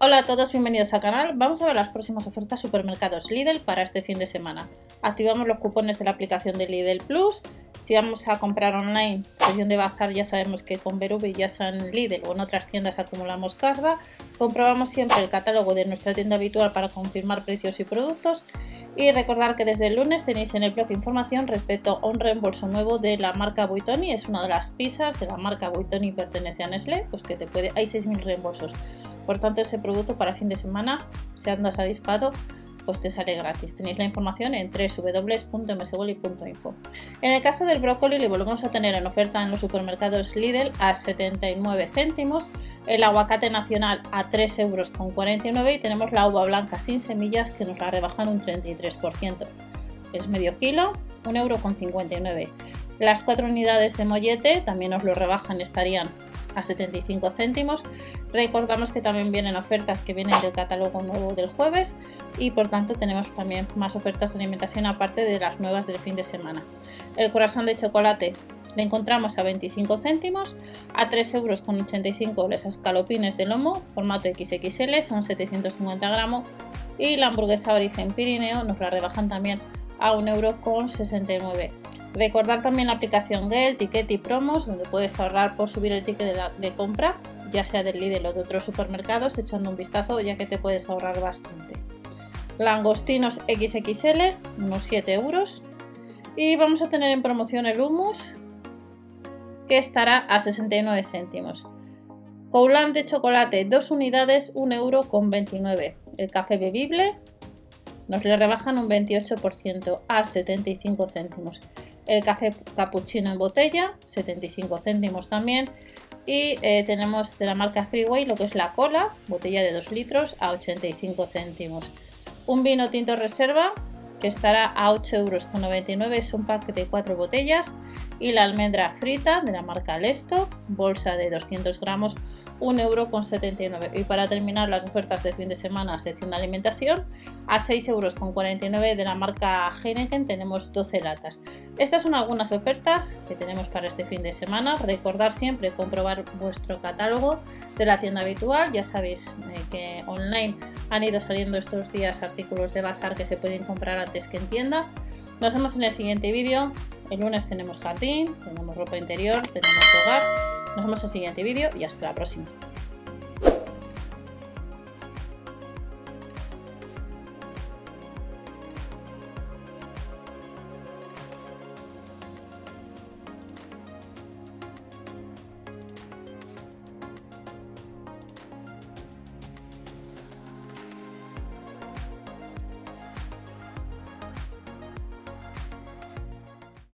Hola a todos, bienvenidos al canal. Vamos a ver las próximas ofertas supermercados Lidl para este fin de semana. Activamos los cupones de la aplicación de Lidl Plus. Si vamos a comprar online, sesión de bazar, ya sabemos que con Berubi, ya sea en Lidl o en otras tiendas acumulamos carga. Comprobamos siempre el catálogo de nuestra tienda habitual para confirmar precios y productos. Y recordar que desde el lunes tenéis en el blog información respecto a un reembolso nuevo de la marca Buitoni. Es una de las pizzas de la marca Buitoni pertenece a Nestlé, pues que te puede, hay 6.000 reembolsos. Por tanto, ese producto para fin de semana, si andas avispado, pues te sale gratis. Tenéis la información en www.mswally.info. En el caso del brócoli, le volvemos a tener en oferta en los supermercados Lidl a 79 céntimos, el aguacate nacional a 3,49 euros y tenemos la uva blanca sin semillas que nos la rebajan un 33%. Es medio kilo, 1,59 euro. Las cuatro unidades de mollete también os lo rebajan, estarían a 75 céntimos. Recordamos que también vienen ofertas que vienen del catálogo nuevo del jueves y por tanto tenemos también más ofertas de alimentación aparte de las nuevas del fin de semana. El corazón de chocolate le encontramos a 25 céntimos, a 3,85 euros las escalopines de lomo, formato XXL, son 750 gramos y la hamburguesa origen Pirineo nos la rebajan también a 1,69 euro. Recordar también la aplicación Gel, Ticket y Promos, donde puedes ahorrar por subir el ticket de, compra, ya sea del Lidl o de otros supermercados, echando un vistazo ya que te puedes ahorrar bastante. Langostinos XXL, unos 7 euros. Y vamos a tener en promoción el hummus, que estará a 69 céntimos. Coulant de chocolate, 2 unidades, 1 euro con 29. El café bebible nos le rebajan un 28% a 75 céntimos el café cappuccino en botella, 75 céntimos también. Y eh, tenemos de la marca Freeway lo que es la cola, botella de 2 litros a 85 céntimos. Un vino tinto reserva que estará a 8,99 euros, es un pack de 4 botellas y la almendra frita de la marca Lesto, bolsa de 200 gramos, 1,79 euros. Y para terminar las ofertas de fin de semana, sección de alimentación, a 6,49 euros de la marca Heineken tenemos 12 latas. Estas son algunas ofertas que tenemos para este fin de semana. Recordar siempre comprobar vuestro catálogo de la tienda habitual. Ya sabéis eh, que online han ido saliendo estos días artículos de bazar que se pueden comprar antes que en tienda. Nos vemos en el siguiente vídeo. El lunes tenemos jardín, tenemos ropa interior, tenemos hogar. Nos vemos en el siguiente vídeo y hasta la próxima.